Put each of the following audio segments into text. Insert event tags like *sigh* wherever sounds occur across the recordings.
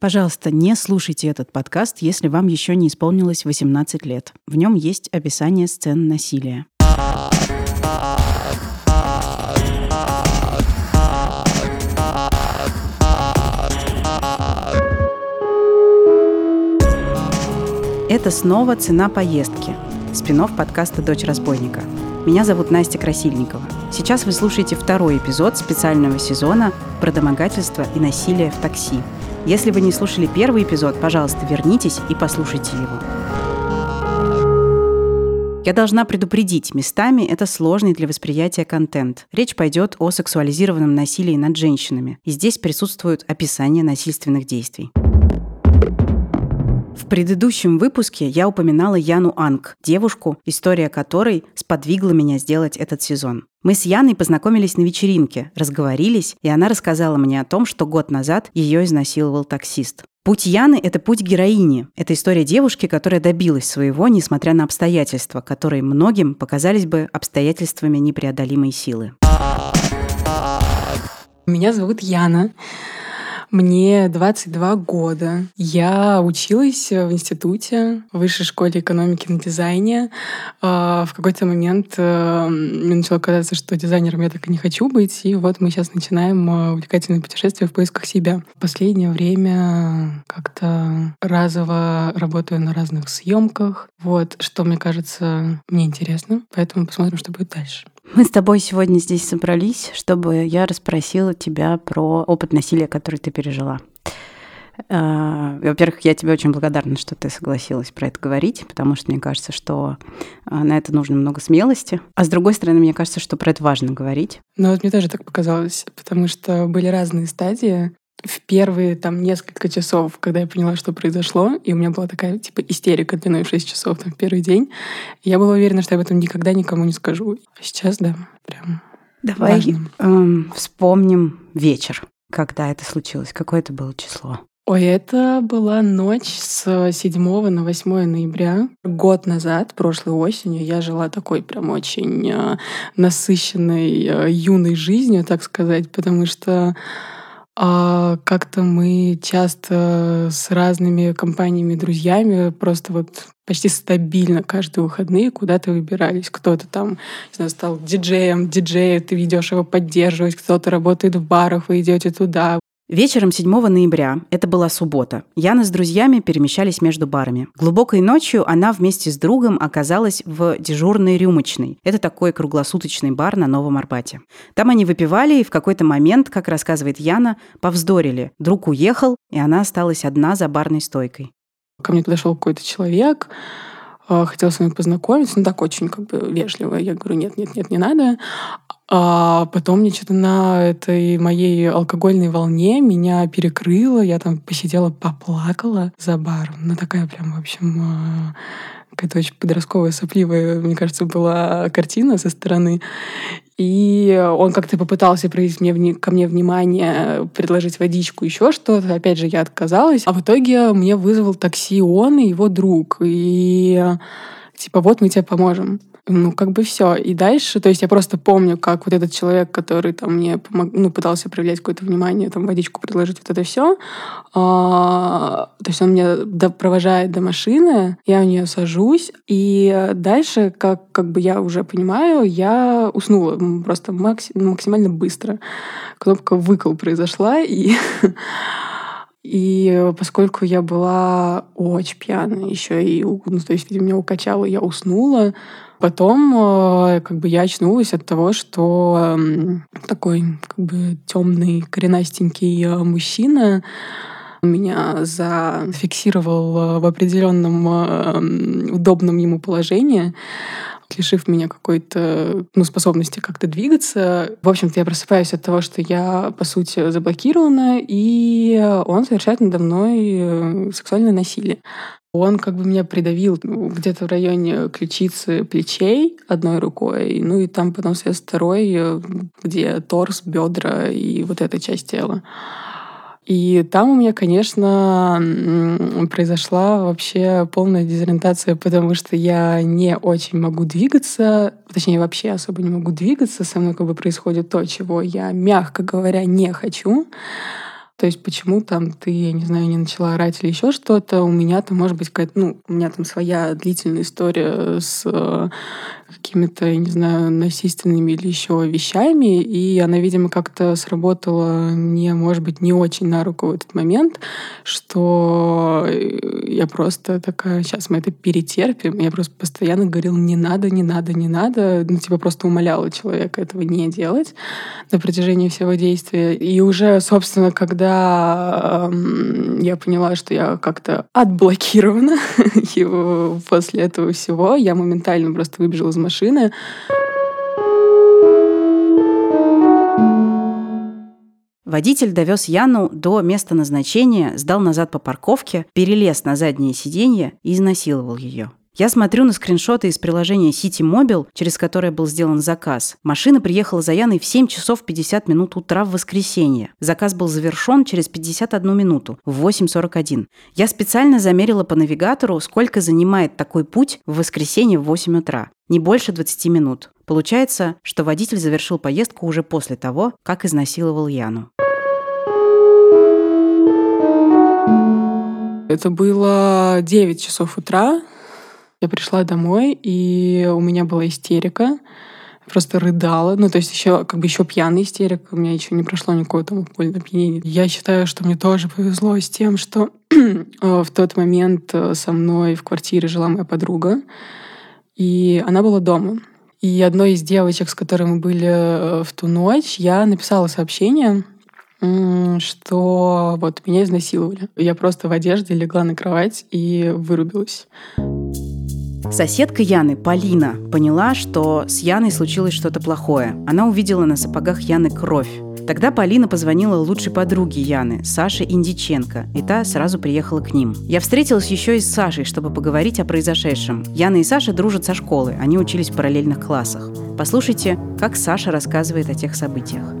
Пожалуйста, не слушайте этот подкаст, если вам еще не исполнилось 18 лет. В нем есть описание сцен насилия. Это снова «Цена поездки» – спинов подкаста «Дочь разбойника». Меня зовут Настя Красильникова. Сейчас вы слушаете второй эпизод специального сезона про домогательство и насилие в такси – если вы не слушали первый эпизод, пожалуйста, вернитесь и послушайте его. Я должна предупредить, местами это сложный для восприятия контент. Речь пойдет о сексуализированном насилии над женщинами. И здесь присутствуют описания насильственных действий. В предыдущем выпуске я упоминала Яну Анг, девушку, история которой сподвигла меня сделать этот сезон. Мы с Яной познакомились на вечеринке, разговорились, и она рассказала мне о том, что год назад ее изнасиловал таксист. Путь Яны – это путь героини. Это история девушки, которая добилась своего, несмотря на обстоятельства, которые многим показались бы обстоятельствами непреодолимой силы. Меня зовут Яна. Мне 22 года. Я училась в институте, в высшей школе экономики на дизайне. А, в какой-то момент э, мне начало казаться, что дизайнером я так и не хочу быть. И вот мы сейчас начинаем э, увлекательное путешествие в поисках себя. В последнее время как-то разово работаю на разных съемках. Вот, что мне кажется, мне интересно. Поэтому посмотрим, что будет дальше. Мы с тобой сегодня здесь собрались, чтобы я расспросила тебя про опыт насилия, который ты пережила. А, во-первых, я тебе очень благодарна, что ты согласилась про это говорить, потому что мне кажется, что а, на это нужно много смелости. А с другой стороны, мне кажется, что про это важно говорить. Ну вот мне тоже так показалось, потому что были разные стадии в первые там несколько часов, когда я поняла, что произошло, и у меня была такая типа истерика длиной в 6 часов там, в первый день, я была уверена, что я об этом никогда никому не скажу. А сейчас, да, прям Давай эм, вспомним вечер, когда это случилось. Какое это было число? Ой, это была ночь с 7 на 8 ноября. Год назад, прошлой осенью, я жила такой прям очень э, насыщенной э, юной жизнью, так сказать, потому что а как-то мы часто с разными компаниями, друзьями просто вот почти стабильно каждые выходные куда-то выбирались. Кто-то там, не знаю, стал диджеем, диджея, ты ведешь его поддерживать, кто-то работает в барах, вы идете туда. Вечером 7 ноября, это была суббота, Яна с друзьями перемещались между барами. Глубокой ночью она вместе с другом оказалась в дежурной рюмочной. Это такой круглосуточный бар на Новом Арбате. Там они выпивали и в какой-то момент, как рассказывает Яна, повздорили. Друг уехал, и она осталась одна за барной стойкой. Ко мне подошел какой-то человек, э, хотел с вами познакомиться, ну так очень как бы вежливо. Я говорю, нет, нет, нет, не надо. А потом мне что-то на этой моей алкогольной волне меня перекрыло. Я там посидела, поплакала за баром. Ну, такая прям, в общем, а, какая-то очень подростковая, сопливая, мне кажется, была картина со стороны. И он как-то попытался проявить мне, ко мне внимание, предложить водичку, еще что-то. Опять же, я отказалась. А в итоге мне вызвал такси он и его друг. И типа, вот мы тебе поможем ну, как бы все. И дальше, то есть я просто помню, как вот этот человек, который там мне помог, ну, пытался проявлять какое-то внимание, там, водичку предложить, вот это все. А, то есть он меня до, провожает до машины, я в нее сажусь, и дальше, как, как бы я уже понимаю, я уснула просто макс, максимально быстро. Кнопка «выкол» произошла, и *laughs* И поскольку я была очень пьяная еще и, ну, то есть, меня укачало, я уснула, Потом э, как бы я очнулась от того, что такой как бы темный, коренастенький э, мужчина меня зафиксировал в определенном удобном ему положении лишив меня какой-то ну, способности как-то двигаться. В общем-то, я просыпаюсь от того, что я, по сути, заблокирована, и он совершает надо мной э, сексуальное насилие. Он как бы меня придавил ну, где-то в районе ключицы, плечей одной рукой, ну и там потом связь второй, э, где торс, бедра и вот эта часть тела. И там у меня, конечно, произошла вообще полная дезориентация, потому что я не очень могу двигаться, точнее, вообще особо не могу двигаться. Со мной как бы происходит то, чего я, мягко говоря, не хочу. То есть почему там ты, я не знаю, не начала орать или еще что-то, у меня там может быть какая-то, ну, у меня там своя длительная история с э, какими-то, я не знаю, насильственными или еще вещами, и она, видимо, как-то сработала мне, может быть, не очень на руку в этот момент, что я просто такая, сейчас мы это перетерпим. Я просто постоянно говорила, не надо, не надо, не надо. Ну, типа просто умоляла человека этого не делать на протяжении всего действия. И уже, собственно, когда э, я поняла, что я как-то отблокирована *laughs* после этого всего, я моментально просто выбежала из машины. Водитель довез Яну до места назначения, сдал назад по парковке, перелез на заднее сиденье и изнасиловал ее. Я смотрю на скриншоты из приложения City Mobile, через которое был сделан заказ. Машина приехала за Яной в 7 часов 50 минут утра в воскресенье. Заказ был завершен через 51 минуту, в 8.41. Я специально замерила по навигатору, сколько занимает такой путь в воскресенье в 8 утра. Не больше 20 минут. Получается, что водитель завершил поездку уже после того, как изнасиловал Яну. Это было 9 часов утра. Я пришла домой, и у меня была истерика. Просто рыдала. Ну, то есть еще как бы еще пьяная истерика. У меня еще не прошло никакого там алкогольного опьянения. Я считаю, что мне тоже повезло с тем, что *clears throat* в тот момент э, со мной в квартире жила моя подруга. И она была дома. И одной из девочек, с которой мы были э, в ту ночь, я написала сообщение, что вот меня изнасиловали. Я просто в одежде легла на кровать и вырубилась. Соседка Яны, Полина, поняла, что с Яной случилось что-то плохое. Она увидела на сапогах Яны кровь. Тогда Полина позвонила лучшей подруге Яны, Саше Индиченко, и та сразу приехала к ним. Я встретилась еще и с Сашей, чтобы поговорить о произошедшем. Яна и Саша дружат со школы, они учились в параллельных классах. Послушайте, как Саша рассказывает о тех событиях.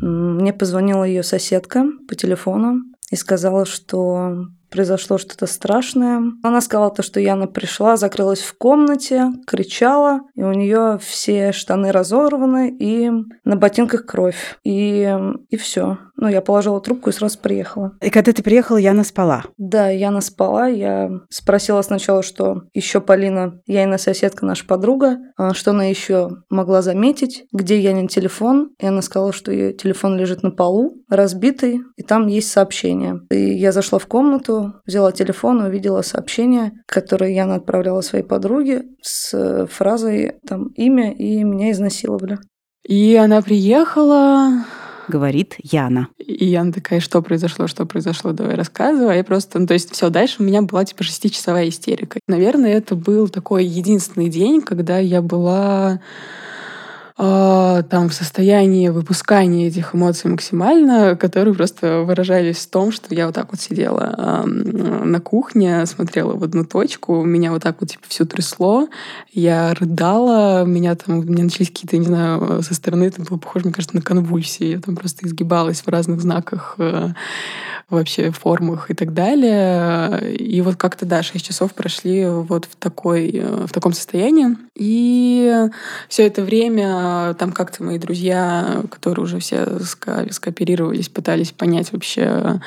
Мне позвонила ее соседка по телефону и сказала, что произошло что-то страшное. Она сказала то, что Яна пришла, закрылась в комнате, кричала, и у нее все штаны разорваны, и на ботинках кровь. И, и все. Ну, я положила трубку и сразу приехала. И когда ты приехала, Яна спала? Да, Яна спала. Я спросила сначала, что еще Полина, Яна соседка, наша подруга, а, что она еще могла заметить, где Янин телефон. И она сказала, что ее телефон лежит на полу, разбитый, и там есть сообщение. И я зашла в комнату, взяла телефон и увидела сообщение, которое Яна отправляла своей подруге с фразой там имя и меня изнасиловали. И она приехала, говорит Яна. И Яна такая, что произошло, что произошло, давай рассказывай. И просто, ну, то есть все, дальше у меня была типа шестичасовая истерика. Наверное, это был такой единственный день, когда я была э, там в состоянии выпускания этих эмоций максимально, которые просто выражались в том, что я вот так вот сидела на кухне, смотрела в одну точку, меня вот так вот типа все трясло, я рыдала, меня там, у меня начались какие-то, не знаю, со стороны это было похоже, мне кажется, на конвульсии, я там просто изгибалась в разных знаках э, вообще формах и так далее. И вот как-то, да, 6 часов прошли вот в, такой, э, в таком состоянии. И все это время там как-то мои друзья, которые уже все скооперировались, пытались понять вообще,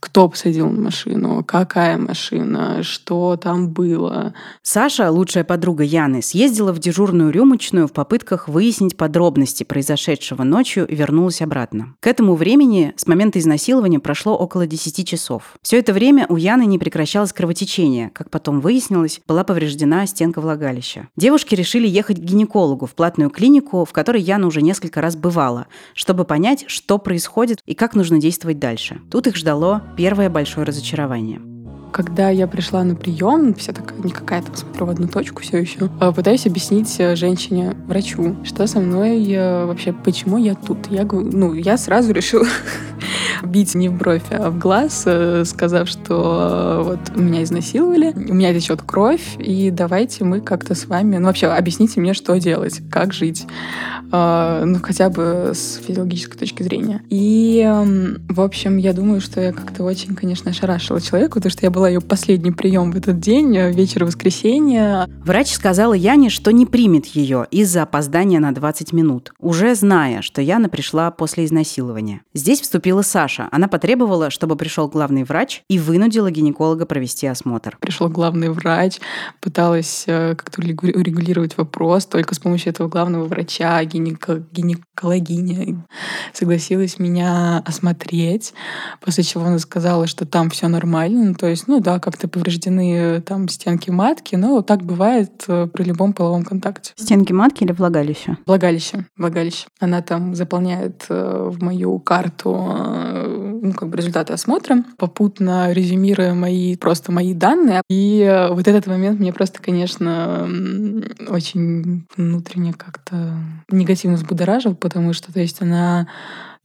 кто посадил машину, какая машина, что там было. Саша, лучшая подруга Яны, съездила в дежурную рюмочную в попытках выяснить подробности произошедшего ночью и вернулась обратно. К этому времени с момента изнасилования прошло около 10 часов. Все это время у Яны не прекращалось кровотечение. Как потом выяснилось, была повреждена стенка влагалища. Девушки решили ехать к гинекологу в платную клинику, в которой Яна уже несколько раз бывала, чтобы понять, что происходит и как нужно действовать дальше. Тут их ждало первое большое разочарование. Когда я пришла на прием, вся такая не какая-то, смотрю в одну точку все еще, а, пытаюсь объяснить э, женщине, врачу, что со мной э, вообще, почему я тут. Я, ну, я сразу решила *laughs* бить не в бровь, а в глаз, э, сказав, что вот меня изнасиловали, у меня течет кровь, и давайте мы как-то с вами, ну вообще объясните мне, что делать, как жить, а, ну хотя бы с физиологической точки зрения. И, в общем, я думаю, что я как-то очень, конечно, ошарашила человека, потому что я была ее последний прием в этот день, э, вечер воскресенья. Врач сказала Яне, что не примет ее из-за опоздания на 20 минут, уже зная, что Яна пришла после изнасилования. Здесь вступила Саша. Она потребовала, чтобы пришел главный врач и вынудила гинеколога провести осмотр. Пришел главный врач, пыталась э, как-то урегулировать вопрос. Только с помощью этого главного врача, гинеко гинекологиня, согласилась меня осмотреть, после чего она сказала, что там все нормально. Ну, то есть, ну да, как-то повреждены э, там стенки матки, но так бывает э, при любом половом контакте. Стенки матки или влагалище? Влагалище. Влагалище. Она там заполняет в мою карту ну, как бы результаты осмотра, попутно резюмируя мои, просто мои данные. И вот этот момент мне просто, конечно, очень внутренне как-то негативно взбудоражил, потому что, то есть, она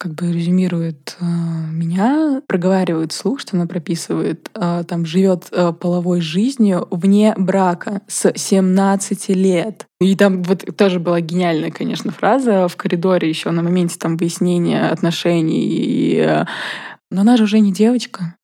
как бы резюмирует э, меня, проговаривает слух, что она прописывает, э, там живет э, половой жизнью вне брака с 17 лет. И там вот тоже была гениальная, конечно, фраза в коридоре еще на моменте там выяснения отношений. И, э, но она же уже не девочка.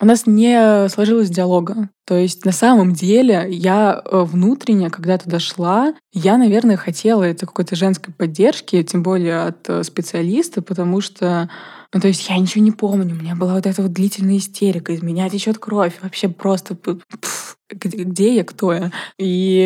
У нас не сложилось диалога. То есть на самом деле я э, внутренне, когда туда шла, я, наверное, хотела это какой-то женской поддержки, тем более от э, специалиста, потому что ну, то есть я ничего не помню. У меня была вот эта вот длительная истерика. Из меня течет кровь. Вообще просто пфф, где я, кто я. И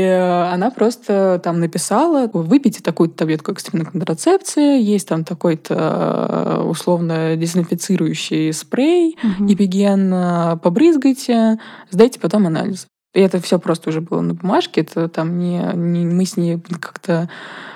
она просто там написала, выпейте такую-то таблетку экстренной контрацепции, есть там такой-то э, условно дезинфицирующий спрей, угу. эпиген, побрызгайте, сдайте потом анализ. И это все просто уже было на бумажке, это там не, не мы с ней как-то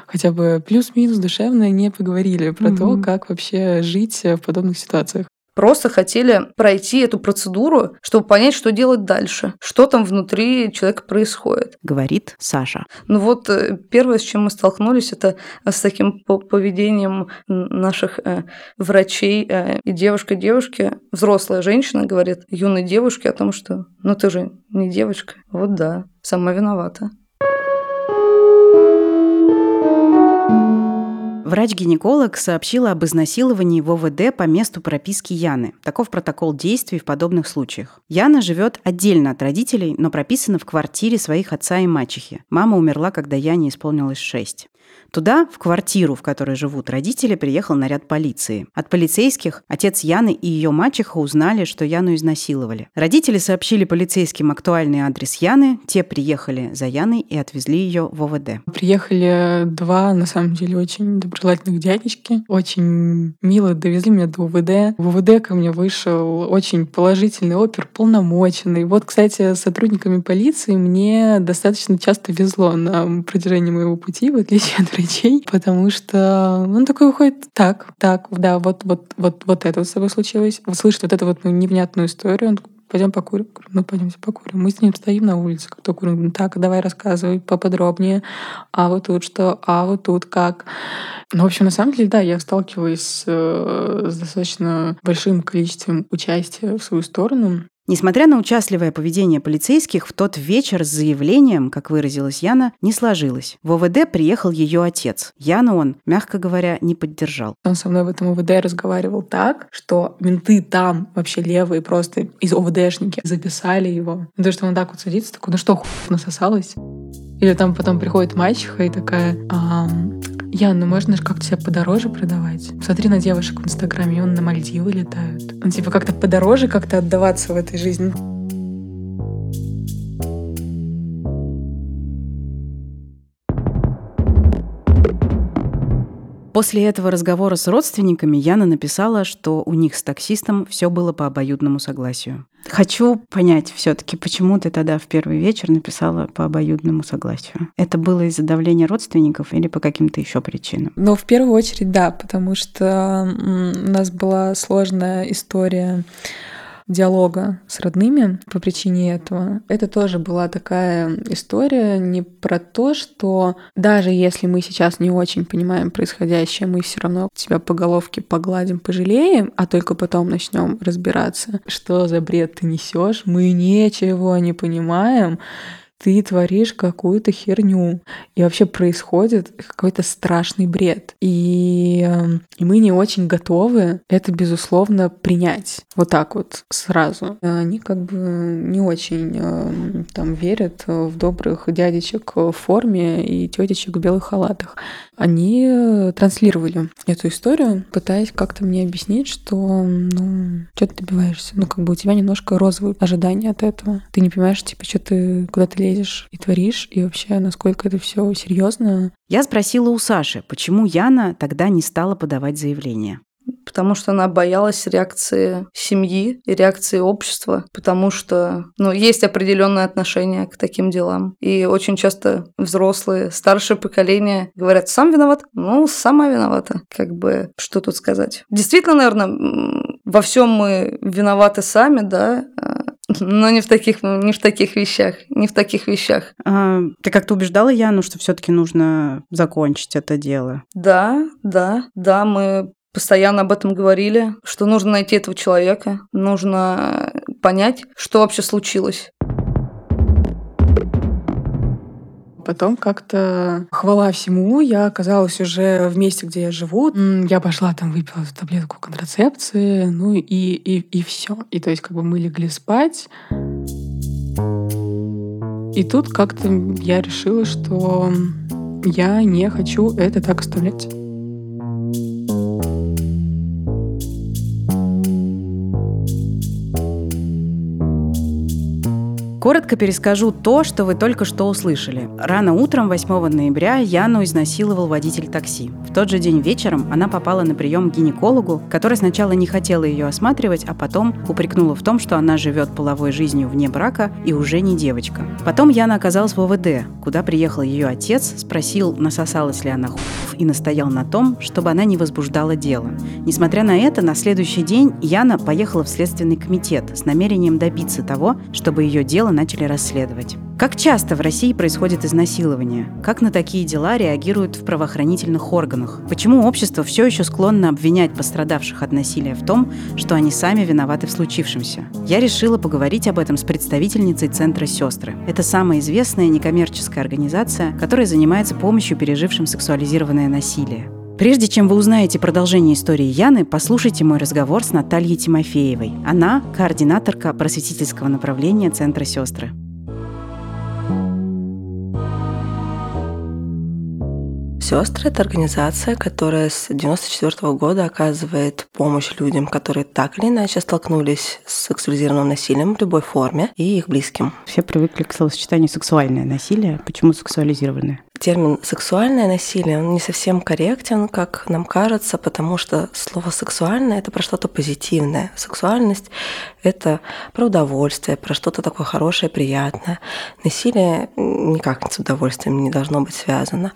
хотя бы плюс-минус душевно не поговорили про угу. то, как вообще жить в подобных ситуациях. Просто хотели пройти эту процедуру, чтобы понять, что делать дальше, что там внутри человека происходит. Говорит Саша. Ну вот э, первое, с чем мы столкнулись, это с таким поведением наших э, врачей. Э, и девушка девушке, взрослая женщина говорит юной девушке о том, что ну ты же не девочка. Вот да, сама виновата. Врач-гинеколог сообщила об изнасиловании в ОВД по месту прописки Яны. Таков протокол действий в подобных случаях. Яна живет отдельно от родителей, но прописана в квартире своих отца и мачехи. Мама умерла, когда Яне исполнилось шесть. Туда, в квартиру, в которой живут родители, приехал наряд полиции. От полицейских отец Яны и ее мачеха узнали, что Яну изнасиловали. Родители сообщили полицейским актуальный адрес Яны, те приехали за Яной и отвезли ее в ОВД. Приехали два, на самом деле, очень доброжелательных дядечки. Очень мило довезли меня до ОВД. В ОВД ко мне вышел очень положительный опер, полномоченный. Вот, кстати, с сотрудниками полиции мне достаточно часто везло на протяжении моего пути, в отличие *laughs* от врачей, потому что он такой выходит, так, так, да, вот, вот, вот, вот это вот с тобой случилось. Слышит вот эту вот ну, невнятную историю, он пойдем покурим. Ну, пойдемте покурим. Мы с ним стоим на улице, как то курим. Так, давай рассказывай поподробнее. А вот тут что? А вот тут как? Ну, в общем, на самом деле, да, я сталкиваюсь с, э, с достаточно большим количеством участия в свою сторону. Несмотря на участливое поведение полицейских, в тот вечер с заявлением, как выразилась Яна, не сложилось. В ОВД приехал ее отец. Яну он, мягко говоря, не поддержал. Он со мной в этом ОВД разговаривал так, что менты там вообще левые просто из ОВДшники записали его. То, что он так вот садится, такой, ну что, хуй насосалась? Или там потом приходит мачеха и такая, Ян, ну можно же как-то себя подороже продавать. Смотри на девушек в Инстаграме, он на Мальдивы летают. Ну, типа как-то подороже как-то отдаваться в этой жизни. После этого разговора с родственниками Яна написала, что у них с таксистом все было по обоюдному согласию. Хочу понять все-таки, почему ты тогда в первый вечер написала по обоюдному согласию. Это было из-за давления родственников или по каким-то еще причинам? Ну, в первую очередь, да, потому что у нас была сложная история диалога с родными по причине этого. Это тоже была такая история не про то, что даже если мы сейчас не очень понимаем происходящее, мы все равно тебя по головке погладим, пожалеем, а только потом начнем разбираться, что за бред ты несешь, мы ничего не понимаем, ты творишь какую-то херню, и вообще происходит какой-то страшный бред. И, эм, и мы не очень готовы это, безусловно, принять. Вот так вот сразу. Они как бы не очень эм, там верят в добрых дядечек в форме и тетечек в белых халатах. Они э, транслировали эту историю, пытаясь как-то мне объяснить, что, ну, что ты добиваешься? Ну, как бы у тебя немножко розовые ожидания от этого. Ты не понимаешь, типа, что ты куда ты лезешь и творишь, и вообще, насколько это все серьезно. Я спросила у Саши, почему Яна тогда не стала подавать заявление потому что она боялась реакции семьи и реакции общества, потому что, ну, есть определенное отношение к таким делам. И очень часто взрослые, старшее поколение говорят, сам виноват? Ну, сама виновата. Как бы, что тут сказать? Действительно, наверное, во всем мы виноваты сами, да, а, но не в таких, не в таких вещах, не в таких вещах. А, ты как-то убеждала Яну, что все-таки нужно закончить это дело? Да, да, да, мы постоянно об этом говорили, что нужно найти этого человека, нужно понять, что вообще случилось. Потом как-то, хвала всему, я оказалась уже в месте, где я живу. Я пошла там, выпила таблетку контрацепции, ну и, и, и все. И то есть как бы мы легли спать. И тут как-то я решила, что я не хочу это так оставлять. Коротко перескажу то, что вы только что услышали. Рано утром 8 ноября Яну изнасиловал водитель такси. В тот же день вечером она попала на прием к гинекологу, который сначала не хотела ее осматривать, а потом упрекнула в том, что она живет половой жизнью вне брака и уже не девочка. Потом Яна оказалась в ОВД, куда приехал ее отец, спросил, насосалась ли она хуев, и настоял на том, чтобы она не возбуждала дело. Несмотря на это, на следующий день Яна поехала в Следственный комитет с намерением добиться того, чтобы ее дело начали расследовать. Как часто в России происходит изнасилование? Как на такие дела реагируют в правоохранительных органах? Почему общество все еще склонно обвинять пострадавших от насилия в том, что они сами виноваты в случившемся? Я решила поговорить об этом с представительницей Центра «Сестры». Это самая известная некоммерческая организация, которая занимается помощью пережившим сексуализированное насилие. Прежде чем вы узнаете продолжение истории Яны, послушайте мой разговор с Натальей Тимофеевой. Она – координаторка просветительского направления Центра «Сестры». Сестры — это организация, которая с 1994 года оказывает помощь людям, которые так или иначе столкнулись с сексуализированным насилием в любой форме и их близким. Все привыкли к словосочетанию «сексуальное насилие». Почему сексуализированное? Термин «сексуальное насилие» он не совсем корректен, как нам кажется, потому что слово «сексуальное» — это про что-то позитивное. Сексуальность — это про удовольствие, про что-то такое хорошее, приятное. Насилие никак с удовольствием не должно быть связано.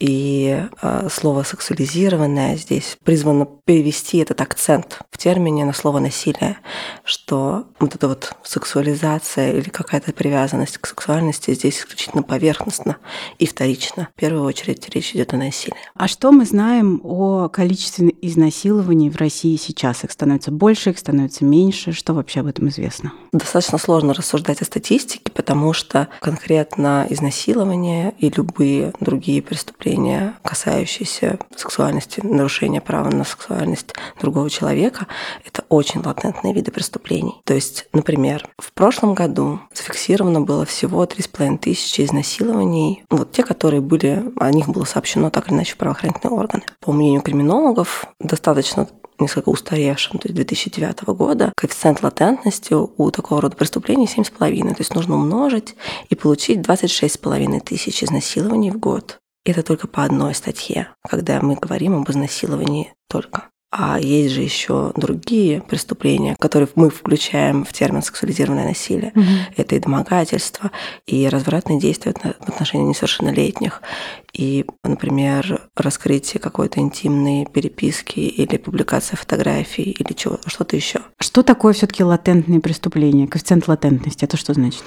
И э, слово «сексуализированное» здесь призвано перевести этот акцент в термине на слово «насилие», что вот эта вот сексуализация или какая-то привязанность к сексуальности здесь исключительно поверхностно и вторично лично. В первую очередь речь идет о насилии. А что мы знаем о количестве изнасилований в России сейчас? Их становится больше, их становится меньше. Что вообще об этом известно? Достаточно сложно рассуждать о статистике, потому что конкретно изнасилование и любые другие преступления, касающиеся сексуальности, нарушения права на сексуальность другого человека, это очень латентные виды преступлений. То есть, например, в прошлом году зафиксировано было всего 3,5 тысячи изнасилований, вот те, которые которые были, о них было сообщено так или иначе в правоохранительные органы. По мнению криминологов, достаточно несколько устаревшим, то есть 2009 года, коэффициент латентности у такого рода преступлений 7,5. То есть нужно умножить и получить 26,5 тысяч изнасилований в год. Это только по одной статье, когда мы говорим об изнасиловании только. А есть же еще другие преступления, которые мы включаем в термин сексуализированное насилие. Угу. Это и домогательство, и развратные действия в отношении несовершеннолетних, и, например, раскрытие какой-то интимной переписки или публикация фотографий или чего, что-то еще. Что такое все-таки латентные преступления? Коэффициент латентности это что значит?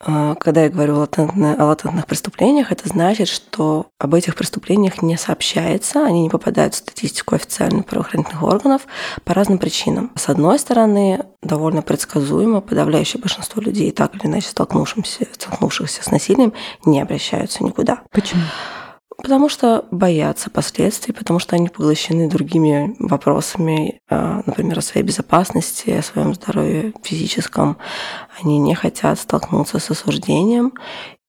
А, когда я говорю о латентных, преступлениях, это значит, что об этих преступлениях не сообщается, они не попадают в статистику официальных правоохранительных органов по разным причинам. С одной стороны, довольно предсказуемо подавляющее большинство людей, так или иначе столкнувшихся, столкнувшихся с насилием, не обращаются никуда. Почему? Потому что боятся последствий, потому что они поглощены другими вопросами, а, например, о своей безопасности, о своем здоровье физическом. Они не хотят столкнуться с осуждением,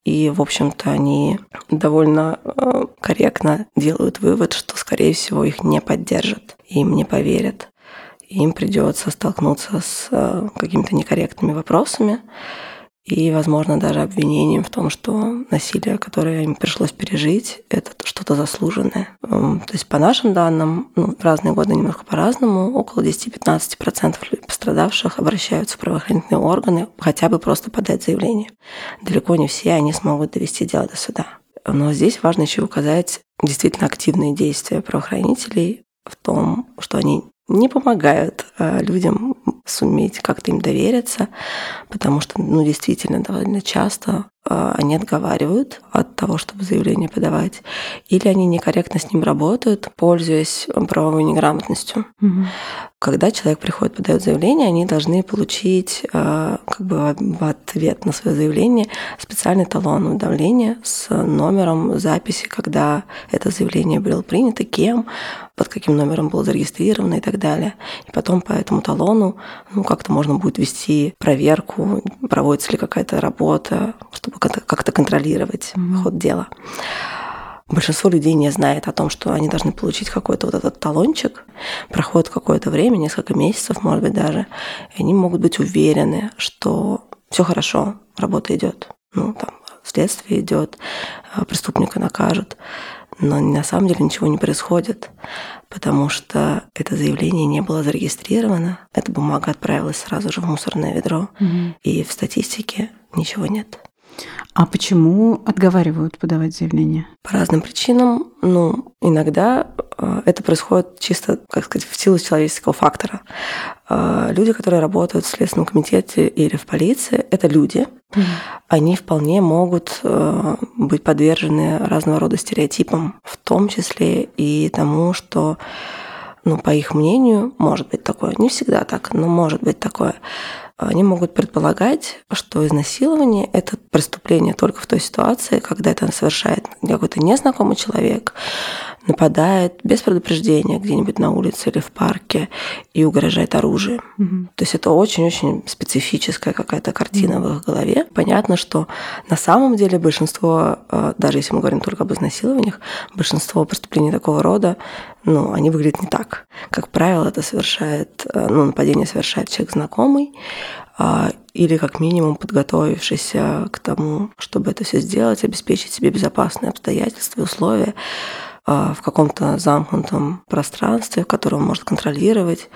и, в общем-то, они довольно а, корректно делают вывод, что, скорее всего, их не поддержат, им не поверят. Им придется столкнуться с а, какими-то некорректными вопросами, и, возможно, даже обвинением в том, что насилие, которое им пришлось пережить, это что-то заслуженное. То есть, по нашим данным, ну, в разные годы немножко по-разному, около 10-15% пострадавших обращаются в правоохранительные органы хотя бы просто подать заявление. Далеко не все они смогут довести дело до суда. Но здесь важно еще указать действительно активные действия правоохранителей в том, что они не помогают э, людям суметь как-то им довериться, потому что, ну, действительно, довольно часто э, они отговаривают от того, чтобы заявление подавать, или они некорректно с ним работают, пользуясь правовой неграмотностью. Угу. Когда человек приходит, подает заявление, они должны получить э, как бы в ответ на свое заявление специальный талон уведомления с номером записи, когда это заявление было принято, кем, под каким номером было зарегистрировано и так далее. И потом по этому талону ну, как-то можно будет вести проверку, проводится ли какая-то работа, чтобы как-то контролировать mm-hmm. ход дела. Большинство людей не знает о том, что они должны получить какой-то вот этот талончик. Проходит какое-то время, несколько месяцев, может быть, даже, и они могут быть уверены, что все хорошо, работа идет. Ну, там, следствие идет, а, преступника накажут но на самом деле ничего не происходит, потому что это заявление не было зарегистрировано, эта бумага отправилась сразу же в мусорное ведро, угу. и в статистике ничего нет. А почему отговаривают подавать заявление? По разным причинам. Ну, иногда э, это происходит чисто, как сказать, в силу человеческого фактора. Э, люди, которые работают в Следственном комитете или в полиции, это люди. Mm. Они вполне могут э, быть подвержены разного рода стереотипам, в том числе и тому, что ну, по их мнению, может быть такое. Не всегда так, но может быть такое они могут предполагать, что изнасилование – это преступление только в той ситуации, когда это совершает какой-то незнакомый человек, нападает без предупреждения где-нибудь на улице или в парке и угрожает оружием. Угу. То есть это очень-очень специфическая какая-то картина в их голове. Понятно, что на самом деле большинство, э, даже если мы говорим только об изнасилованиях, большинство преступлений такого рода, ну, они выглядят не так. Как правило, это совершает, э, ну, нападение совершает человек знакомый, а, или как минимум подготовившийся к тому, чтобы это все сделать, обеспечить себе безопасные обстоятельства и условия в каком-то замкнутом пространстве, которое он может контролировать,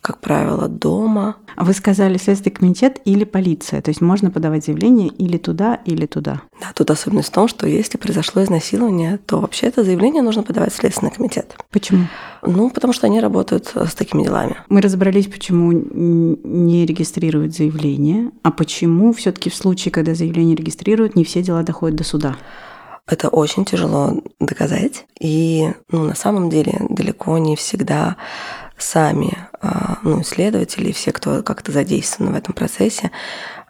как правило, дома. А вы сказали Следственный комитет или полиция, то есть можно подавать заявление или туда, или туда. Да, тут особенность в том, что если произошло изнасилование, то вообще это заявление нужно подавать в Следственный комитет. Почему? Ну, потому что они работают э, с такими делами. Мы разобрались, почему не регистрируют заявление, а почему все таки в случае, когда заявление регистрируют, не все дела доходят до суда. Это очень тяжело доказать. И ну, на самом деле далеко не всегда сами а, ну, исследователи, все, кто как-то задействован в этом процессе,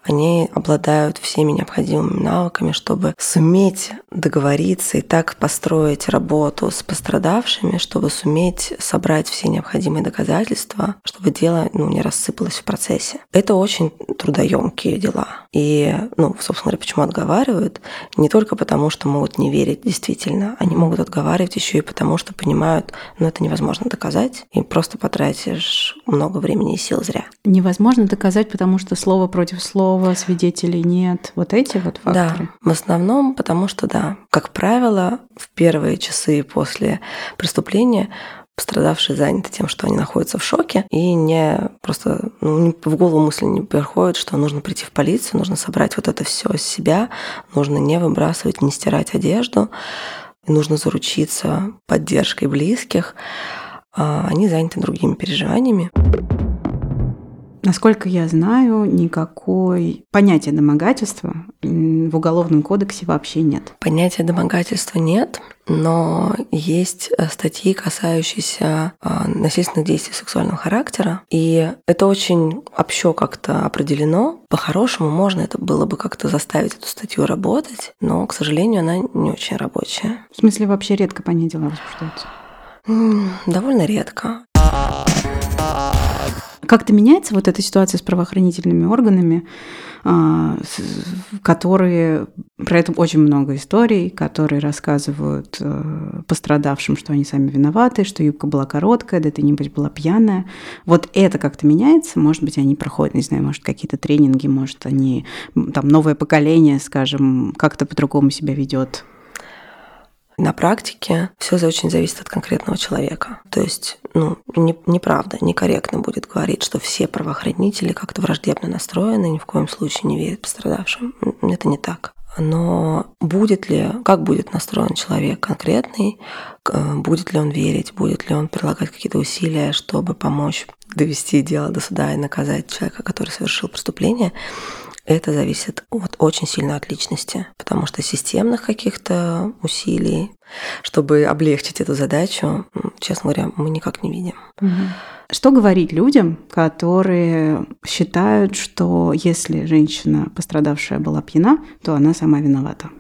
они обладают всеми необходимыми навыками, чтобы суметь договориться и так построить работу с пострадавшими, чтобы суметь собрать все необходимые доказательства, чтобы дело ну, не рассыпалось в процессе. Это очень трудоемкие дела. И, ну, собственно говоря, почему отговаривают? Не только потому, что могут не верить действительно, они могут отговаривать еще и потому, что понимают, ну, это невозможно доказать, и просто потратишь много времени и сил зря. Невозможно доказать, потому что слово против слова слова, свидетелей нет. Вот эти вот факторы? Да, в основном потому что, да, как правило, в первые часы после преступления пострадавшие заняты тем, что они находятся в шоке, и не просто ну, в голову мысли не приходит, что нужно прийти в полицию, нужно собрать вот это все с себя, нужно не выбрасывать, не стирать одежду, нужно заручиться поддержкой близких. А они заняты другими переживаниями. Насколько я знаю, никакой понятия домогательства в Уголовном кодексе вообще нет. Понятия домогательства нет, но есть э, статьи, касающиеся а, насильственных действий сексуального характера, и это очень общо как-то определено. По-хорошему можно это было бы как-то заставить эту статью работать, но, к сожалению, она не очень рабочая. В смысле, вообще редко по ней дела возбуждаются? Довольно редко. Как-то меняется вот эта ситуация с правоохранительными органами, а, которые про это очень много историй, которые рассказывают э, пострадавшим, что они сами виноваты, что юбка была короткая, да ты нибудь была пьяная. Вот это как-то меняется, может быть, они проходят, не знаю, может, какие-то тренинги, может, они там новое поколение, скажем, как-то по-другому себя ведет на практике все очень зависит от конкретного человека. То есть, ну, не, неправда, некорректно будет говорить, что все правоохранители как-то враждебно настроены, ни в коем случае не верят пострадавшим. Это не так. Но будет ли, как будет настроен человек конкретный, будет ли он верить, будет ли он прилагать какие-то усилия, чтобы помочь довести дело до суда и наказать человека, который совершил преступление, это зависит от, очень сильно от личности, потому что системных каких-то усилий, чтобы облегчить эту задачу, честно говоря, мы никак не видим. Что говорить людям, которые считают, что если женщина, пострадавшая, была пьяна, то она сама виновата?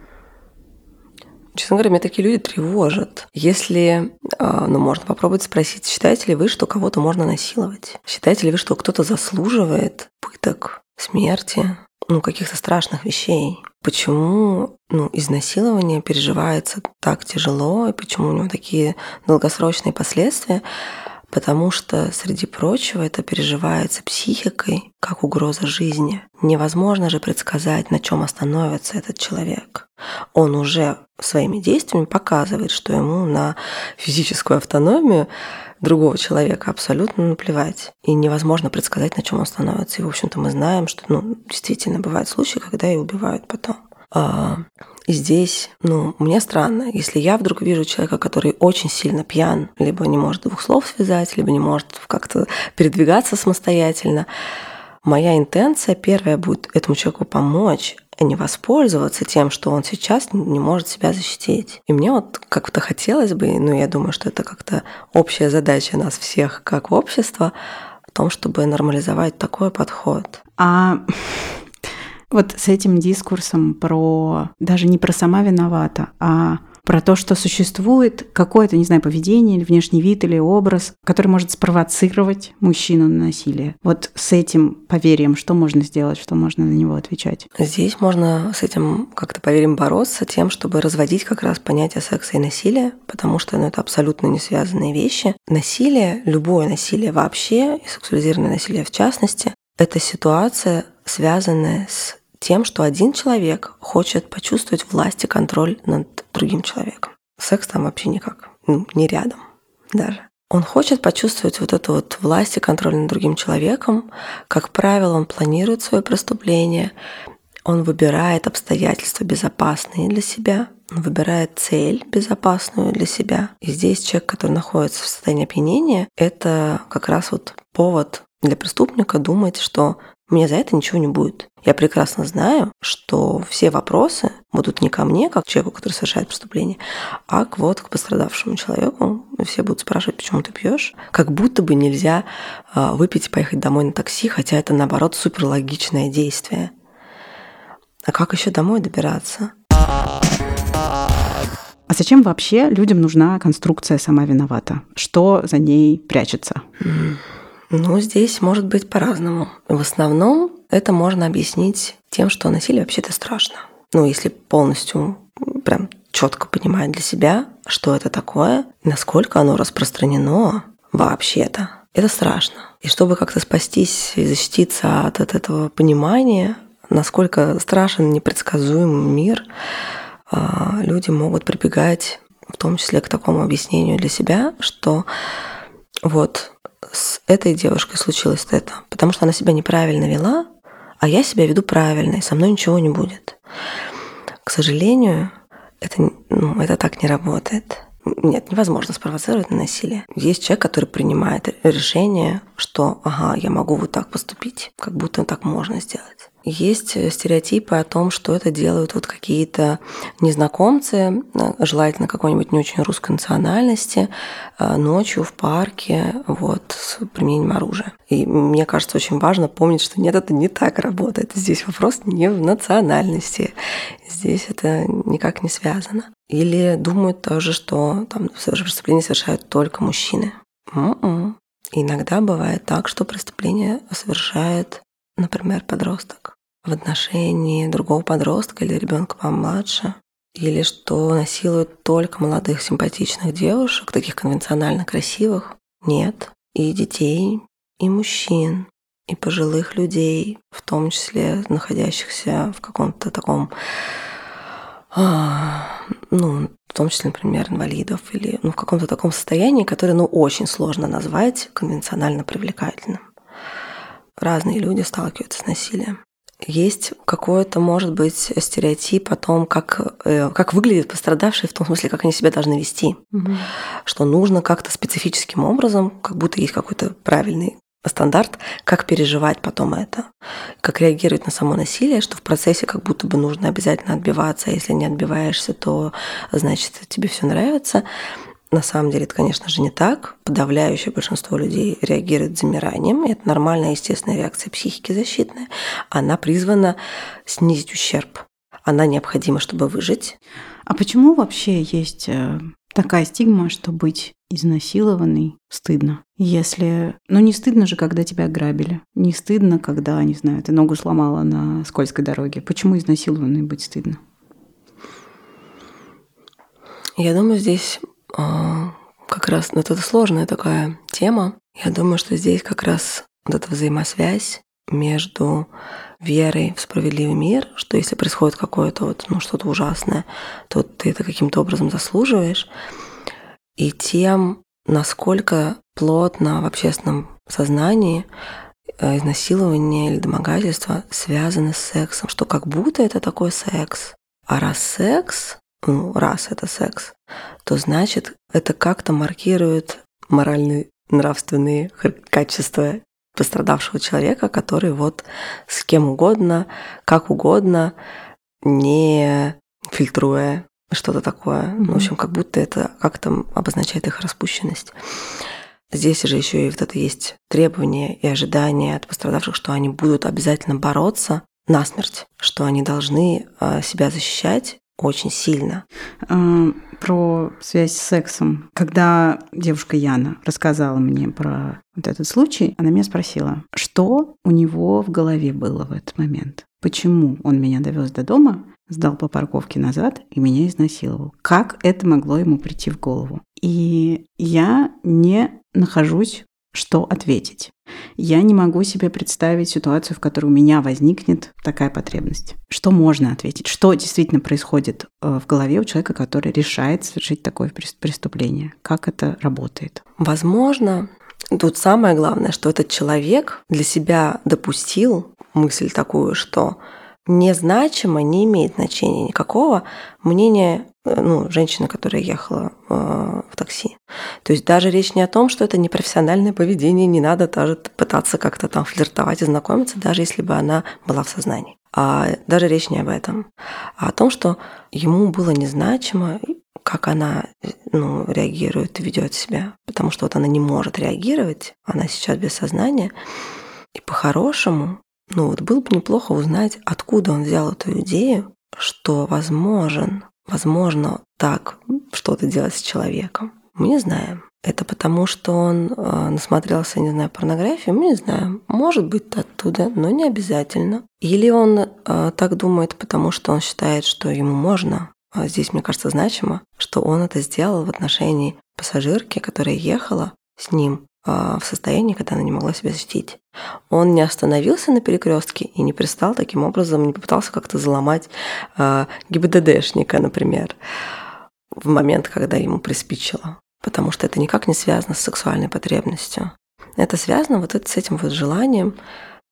Честно говоря, меня такие люди тревожат. Если, а, ну, можно попробовать спросить, считаете ли вы, что кого-то можно насиловать? Считаете ли вы, что кто-то заслуживает пыток, смерти, ну, каких-то страшных вещей. Почему ну, изнасилование переживается так тяжело, и почему у него такие долгосрочные последствия? Потому что, среди прочего, это переживается психикой как угроза жизни. Невозможно же предсказать, на чем остановится этот человек. Он уже своими действиями показывает, что ему на физическую автономию другого человека абсолютно наплевать. И невозможно предсказать, на чем он становится. И, в общем-то, мы знаем, что ну, действительно бывают случаи, когда и убивают потом. А, и здесь, ну, мне странно, если я вдруг вижу человека, который очень сильно пьян, либо не может двух слов связать, либо не может как-то передвигаться самостоятельно, моя интенция первая будет этому человеку помочь, а не воспользоваться тем, что он сейчас не может себя защитить. И мне вот как-то хотелось бы, ну, я думаю, что это как-то общая задача нас всех как общества, в том, чтобы нормализовать такой подход. А *laughs* вот с этим дискурсом про даже не про сама виновата, а про то, что существует какое-то, не знаю, поведение или внешний вид или образ, который может спровоцировать мужчину на насилие. Вот с этим поверьем что можно сделать, что можно на него отвечать? Здесь можно с этим как-то поверим бороться тем, чтобы разводить как раз понятие секса и насилия, потому что ну, это абсолютно не связанные вещи. Насилие, любое насилие вообще, и сексуализированное насилие в частности, это ситуация, связанная с тем, что один человек хочет почувствовать власть и контроль над другим человеком. Секс там вообще никак, ну, не рядом даже. Он хочет почувствовать вот эту вот власть и контроль над другим человеком. Как правило, он планирует свое преступление, он выбирает обстоятельства безопасные для себя, он выбирает цель безопасную для себя. И здесь человек, который находится в состоянии опьянения, это как раз вот повод для преступника думать, что мне за это ничего не будет. Я прекрасно знаю, что все вопросы будут не ко мне, как человеку, который совершает преступление, а к вот к пострадавшему человеку. И все будут спрашивать, почему ты пьешь. Как будто бы нельзя а, выпить и поехать домой на такси, хотя это наоборот супер логичное действие. А как еще домой добираться? А зачем вообще людям нужна конструкция сама виновата? Что за ней прячется? Mm. Ну, здесь может быть по-разному. В основном это можно объяснить тем, что насилие вообще-то страшно. Ну, если полностью прям четко понимать для себя, что это такое, насколько оно распространено вообще-то. Это страшно. И чтобы как-то спастись и защититься от, от этого понимания, насколько страшен непредсказуемый мир, а, люди могут прибегать в том числе к такому объяснению для себя, что вот с этой девушкой случилось это, потому что она себя неправильно вела, а я себя веду правильно, и со мной ничего не будет. К сожалению, это, ну, это так не работает. Нет, невозможно спровоцировать на насилие. Есть человек, который принимает решение, что ага, я могу вот так поступить, как будто так можно сделать. Есть стереотипы о том, что это делают вот какие-то незнакомцы, желательно какой-нибудь не очень русской национальности, э, ночью в парке, вот, с применением оружия. И мне кажется, очень важно помнить, что нет, это не так работает. Здесь вопрос не в национальности. Здесь это никак не связано. Или думают тоже, что там преступления совершают только мужчины. М-м. Иногда бывает так, что преступление совершает, например, подросток в отношении другого подростка или ребенка помладше, или что насилуют только молодых симпатичных девушек, таких конвенционально красивых. Нет. И детей, и мужчин, и пожилых людей, в том числе находящихся в каком-то таком, а, ну, в том числе, например, инвалидов, или ну, в каком-то таком состоянии, которое, ну, очень сложно назвать конвенционально привлекательным. Разные люди сталкиваются с насилием есть какой-то, может быть, стереотип о том, как, э, как выглядят пострадавшие, в том смысле, как они себя должны вести. Угу. Что нужно как-то специфическим образом, как будто есть какой-то правильный стандарт, как переживать потом это, как реагировать на само насилие, что в процессе как будто бы нужно обязательно отбиваться, а если не отбиваешься, то значит тебе все нравится. На самом деле это, конечно же, не так. Подавляющее большинство людей реагирует замиранием. Это нормальная, естественная реакция психики защитная. Она призвана снизить ущерб. Она необходима, чтобы выжить. А почему вообще есть э, такая стигма, что быть изнасилованной стыдно? Если... Ну, не стыдно же, когда тебя ограбили. Не стыдно, когда, не знаю, ты ногу сломала на скользкой дороге. Почему изнасилованной быть стыдно? Я думаю, здесь как раз вот это сложная такая тема. Я думаю, что здесь как раз вот эта взаимосвязь между верой в справедливый мир, что если происходит какое-то вот, ну, что-то ужасное, то ты это каким-то образом заслуживаешь, и тем, насколько плотно в общественном сознании э, изнасилование или домогательство связаны с сексом, что как будто это такой секс. А раз секс, ну, раз это секс, то значит это как-то маркирует моральные, нравственные качества пострадавшего человека, который вот с кем угодно, как угодно, не фильтруя что-то такое. Mm-hmm. в общем, как будто это как-то обозначает их распущенность. Здесь же еще и вот это есть требования и ожидания от пострадавших, что они будут обязательно бороться насмерть, что они должны а, себя защищать очень сильно. А, про связь с сексом. Когда девушка Яна рассказала мне про вот этот случай, она меня спросила, что у него в голове было в этот момент. Почему он меня довез до дома, сдал по парковке назад и меня изнасиловал? Как это могло ему прийти в голову? И я не нахожусь что ответить. Я не могу себе представить ситуацию, в которой у меня возникнет такая потребность. Что можно ответить? Что действительно происходит э, в голове у человека, который решает совершить такое преступление? Как это работает? Возможно, тут самое главное, что этот человек для себя допустил мысль такую, что незначимо, не имеет значения никакого мнение э, ну, женщины, которая ехала э, в такси. То есть даже речь не о том, что это непрофессиональное поведение, не надо даже пытаться как-то там флиртовать и знакомиться, даже если бы она была в сознании. А даже речь не об этом, а о том, что ему было незначимо, как она ну, реагирует и ведет себя, потому что вот она не может реагировать, она сейчас без сознания, и по-хорошему ну вот было бы неплохо узнать, откуда он взял эту идею, что возможен, возможно так что-то делать с человеком. Мы не знаем. Это потому, что он э, насмотрелся, не знаю, порнографии, мы не знаем. Может быть оттуда, но не обязательно. Или он э, так думает, потому что он считает, что ему можно. А здесь, мне кажется, значимо, что он это сделал в отношении пассажирки, которая ехала с ним в состоянии, когда она не могла себя защитить. Он не остановился на перекрестке и не пристал таким образом, не попытался как-то заломать э, ГИБДДшника, например, в момент, когда ему приспичило. Потому что это никак не связано с сексуальной потребностью. Это связано вот с этим вот желанием.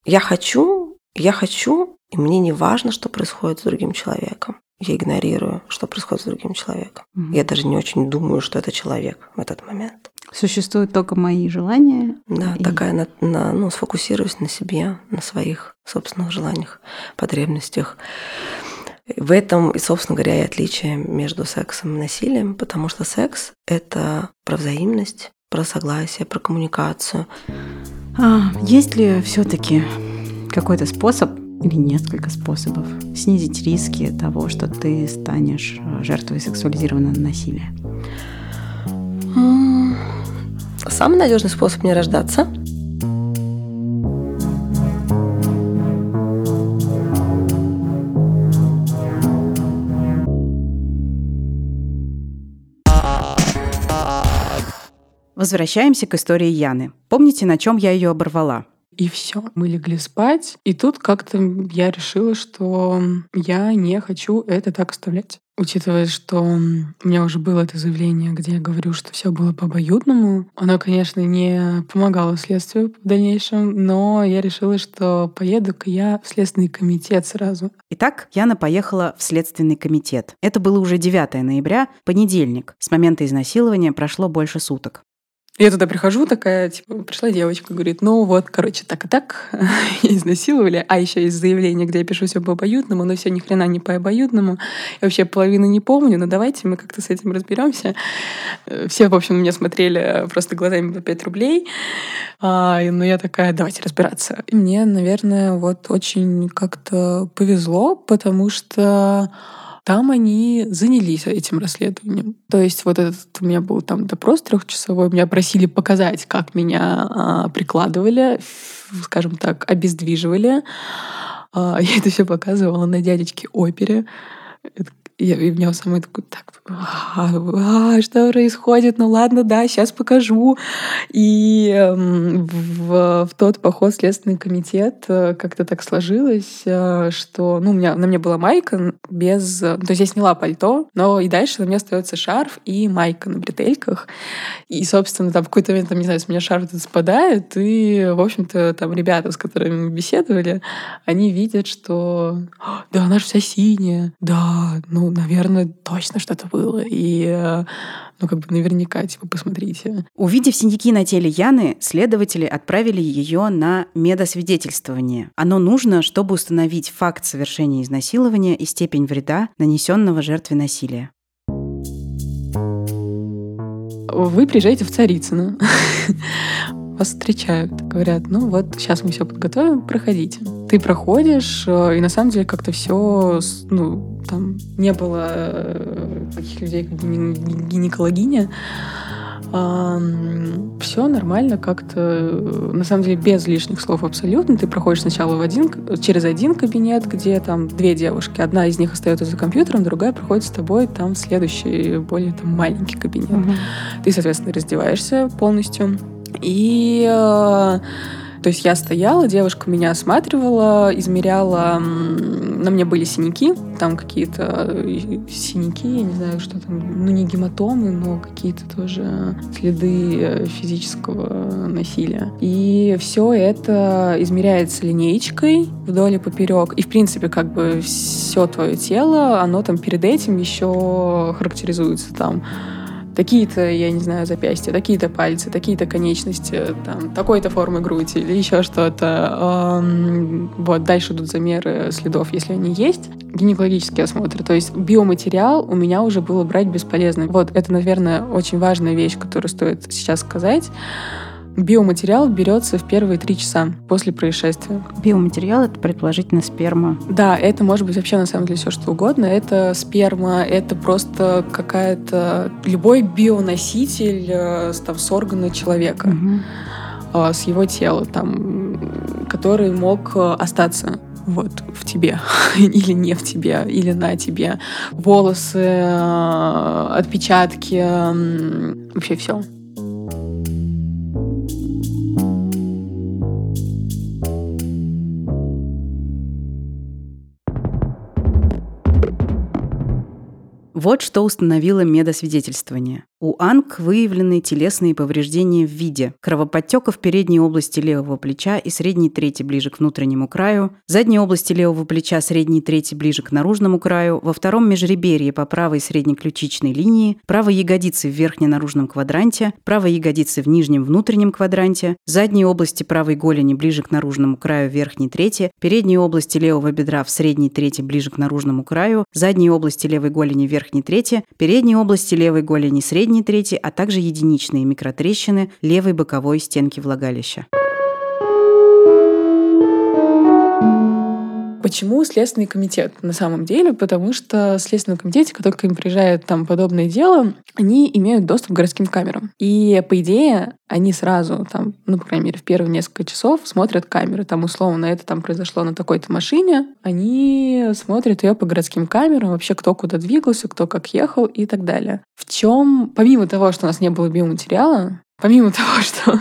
Я хочу, я хочу, и мне не важно, что происходит с другим человеком. я игнорирую, что происходит с другим человеком. Mm-hmm. Я даже не очень думаю, что это человек в этот момент. Существуют только мои желания. Да, и... такая, на, на, ну, сфокусируюсь на себе, на своих собственных желаниях, потребностях. В этом, собственно говоря, и отличие между сексом и насилием, потому что секс — это про взаимность, про согласие, про коммуникацию. А, есть ли все-таки какой-то способ или несколько способов снизить риски того, что ты станешь э, жертвой сексуализированного насилия? Самый надежный способ не рождаться. Возвращаемся к истории Яны. Помните, на чем я ее оборвала? И все. Мы легли спать. И тут как-то я решила, что я не хочу это так оставлять. Учитывая, что у меня уже было это заявление, где я говорю, что все было по обоюдному, оно, конечно, не помогало следствию в дальнейшем, но я решила, что поеду-ка я в Следственный комитет сразу. Итак, Яна поехала в Следственный комитет. Это было уже 9 ноября, понедельник. С момента изнасилования прошло больше суток. Я туда прихожу, такая, типа, пришла девочка, говорит, ну вот, короче, так и так, *laughs* изнасиловали. А еще есть заявление, где я пишу все по обоюдному, но все ни хрена не по обоюдному. Я вообще половину не помню, но давайте мы как-то с этим разберемся. Все, в общем, меня смотрели просто глазами по 5 рублей. А, но я такая, давайте разбираться. И мне, наверное, вот очень как-то повезло, потому что там они занялись этим расследованием. То есть вот этот у меня был там допрос трехчасовой, меня просили показать, как меня а, прикладывали, скажем так, обездвиживали. А, *laughs* я это все показывала на дядечке опере. Это и, и у меня самый такой, так, а, а, что происходит? Ну ладно, да, сейчас покажу. И э, в, в тот поход Следственный комитет э, как-то так сложилось, э, что ну, у меня, на мне была майка без... То есть я сняла пальто, но и дальше на мне остается шарф и майка на бретельках. И, собственно, там в какой-то момент, там, не знаю, с меня шарф этот спадает, и, в общем-то, там ребята, с которыми мы беседовали, они видят, что да, она же вся синяя, да, ну, наверное, точно что-то было. И э, ну, как бы наверняка, типа, посмотрите. Увидев синяки на теле Яны, следователи отправили ее на медосвидетельствование. Оно нужно, чтобы установить факт совершения изнасилования и степень вреда, нанесенного жертве насилия. Вы приезжаете в Царицыно. Вас встречают, говорят, ну вот, сейчас мы все подготовим, проходите. Ты проходишь, э, и на самом деле как-то все, ну, там не было э, таких людей, как гинекологиня. Все нормально как-то, э, на самом деле, без лишних слов абсолютно. Ты проходишь сначала в один, через один кабинет, где там две девушки. Одна из них остается за компьютером, другая проходит с тобой там в следующий, более там, маленький кабинет. Угу. Ты, соответственно, раздеваешься полностью. И э, то есть я стояла, девушка меня осматривала, измеряла... На мне были синяки, там какие-то э, синяки, я не знаю, что там, ну не гематомы, но какие-то тоже следы э, физического насилия. И все это измеряется линейкой вдоль и поперек. И, в принципе, как бы все твое тело, оно там перед этим еще характеризуется там такие-то, я не знаю, запястья, такие-то пальцы, такие-то конечности, там, такой-то формы груди или еще что-то. Вот, дальше идут замеры следов, если они есть. Гинекологический осмотр, то есть биоматериал у меня уже было брать бесполезно. Вот, это, наверное, очень важная вещь, которую стоит сейчас сказать. Биоматериал берется в первые три часа после происшествия. Биоматериал это предположительно сперма. Да, это может быть вообще на самом деле все что угодно. Это сперма, это просто какая-то любой бионоситель э, там, с органа человека, угу. с его тела, там, который мог э, остаться вот в тебе *laughs* или не в тебе или на тебе волосы отпечатки вообще все Вот что установило медосвидетельствование. У Анг выявлены телесные повреждения в виде кровоподтека в передней области левого плеча и средней трети ближе к внутреннему краю, задней области левого плеча средней трети ближе к наружному краю, во втором межреберье по правой среднеключичной линии, правой ягодицы в верхне-наружном квадранте, правой ягодицы в нижнем внутреннем квадранте, задней области правой голени ближе к наружному краю верхней трети, передней области левого бедра в средней трети ближе к наружному краю, задней области левой голени верхней трети, передней области левой голени средней средней трети, а также единичные микротрещины левой боковой стенки влагалища. Почему Следственный комитет на самом деле? Потому что в Следственном комитете, как только им приезжает там подобное дело, они имеют доступ к городским камерам. И, по идее, они сразу там, ну, по крайней мере, в первые несколько часов смотрят камеры. Там, условно, это там произошло на такой-то машине. Они смотрят ее по городским камерам, вообще кто куда двигался, кто как ехал и так далее. В чем, помимо того, что у нас не было биоматериала, помимо *laughs* того, что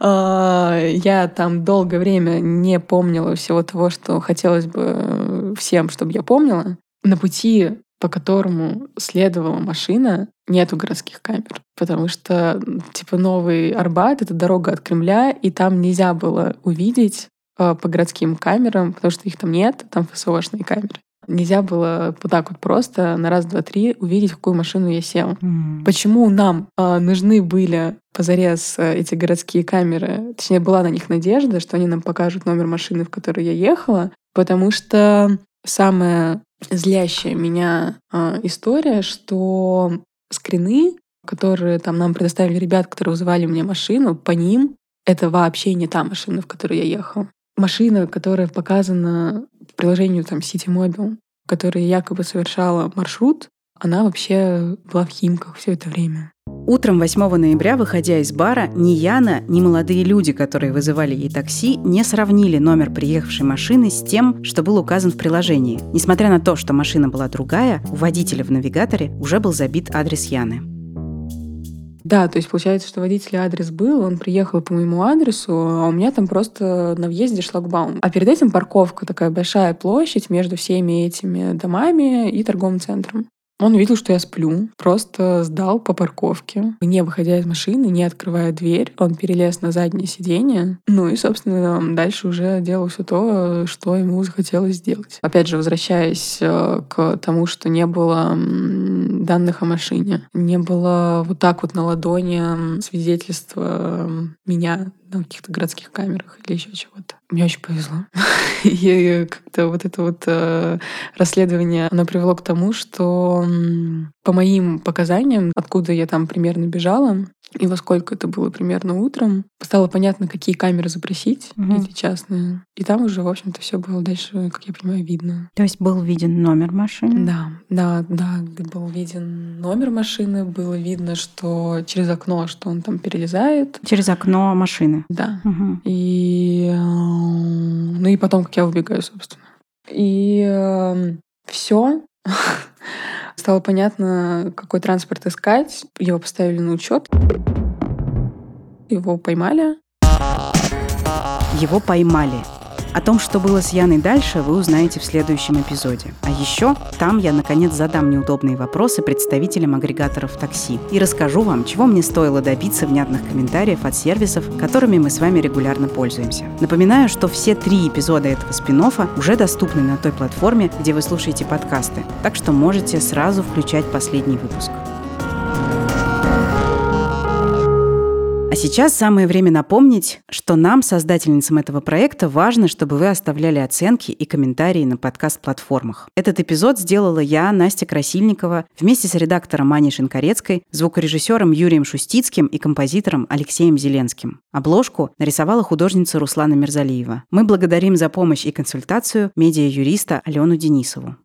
я там долгое время не помнила всего того, что хотелось бы всем, чтобы я помнила, на пути, по которому следовала машина, нету городских камер. Потому что, типа, Новый Арбат — это дорога от Кремля, и там нельзя было увидеть а, по городским камерам, потому что их там нет, там ФСОшные камеры. Нельзя было вот так вот просто на раз, два, три увидеть, в какую машину я сел. Mm. Почему нам э, нужны были позарез э, эти городские камеры? Точнее, была на них надежда, что они нам покажут номер машины, в которой я ехала, потому что самая злящая меня э, история, что скрины, которые там нам предоставили ребят, которые вызывали мне машину, по ним это вообще не та машина, в которой я ехала. Машина, которая показана приложению там City Mobile, которая якобы совершала маршрут, она вообще была в Химках все это время. Утром 8 ноября, выходя из бара, ни Яна, ни молодые люди, которые вызывали ей такси, не сравнили номер приехавшей машины с тем, что был указан в приложении. Несмотря на то, что машина была другая, у водителя в навигаторе уже был забит адрес Яны. Да, то есть получается, что водитель адрес был, он приехал по моему адресу, а у меня там просто на въезде шлагбаум. А перед этим парковка, такая большая площадь между всеми этими домами и торговым центром. Он увидел, что я сплю, просто сдал по парковке, не выходя из машины, не открывая дверь. Он перелез на заднее сиденье. Ну и, собственно, дальше уже делал все то, что ему захотелось сделать. Опять же, возвращаясь э, к тому, что не было данных о машине, не было вот так вот на ладони свидетельства меня на каких-то городских камерах или еще чего-то. Мне очень повезло. *laughs* И как-то вот это вот э, расследование, оно привело к тому, что по моим показаниям, откуда я там примерно бежала, и во сколько это было примерно утром, стало понятно, какие камеры запросить, угу. эти частные. И там уже, в общем-то, все было дальше, как я понимаю, видно. То есть был виден номер машины? Да, да, да, был виден номер машины, было видно, что через окно, что он там перелезает. Через окно машины? Да. Угу. И э, ну и потом, как я убегаю, собственно. И э, все. *laughs* Стало понятно, какой транспорт искать. Его поставили на учет. Его поймали. Его поймали. О том, что было с Яной дальше, вы узнаете в следующем эпизоде. А еще там я, наконец, задам неудобные вопросы представителям агрегаторов такси и расскажу вам, чего мне стоило добиться внятных комментариев от сервисов, которыми мы с вами регулярно пользуемся. Напоминаю, что все три эпизода этого спин уже доступны на той платформе, где вы слушаете подкасты, так что можете сразу включать последний выпуск. А сейчас самое время напомнить, что нам, создательницам этого проекта, важно, чтобы вы оставляли оценки и комментарии на подкаст-платформах. Этот эпизод сделала я, Настя Красильникова, вместе с редактором Аней Шинкарецкой, звукорежиссером Юрием Шустицким и композитором Алексеем Зеленским. Обложку нарисовала художница Руслана Мирзалиева. Мы благодарим за помощь и консультацию медиа-юриста Алену Денисову.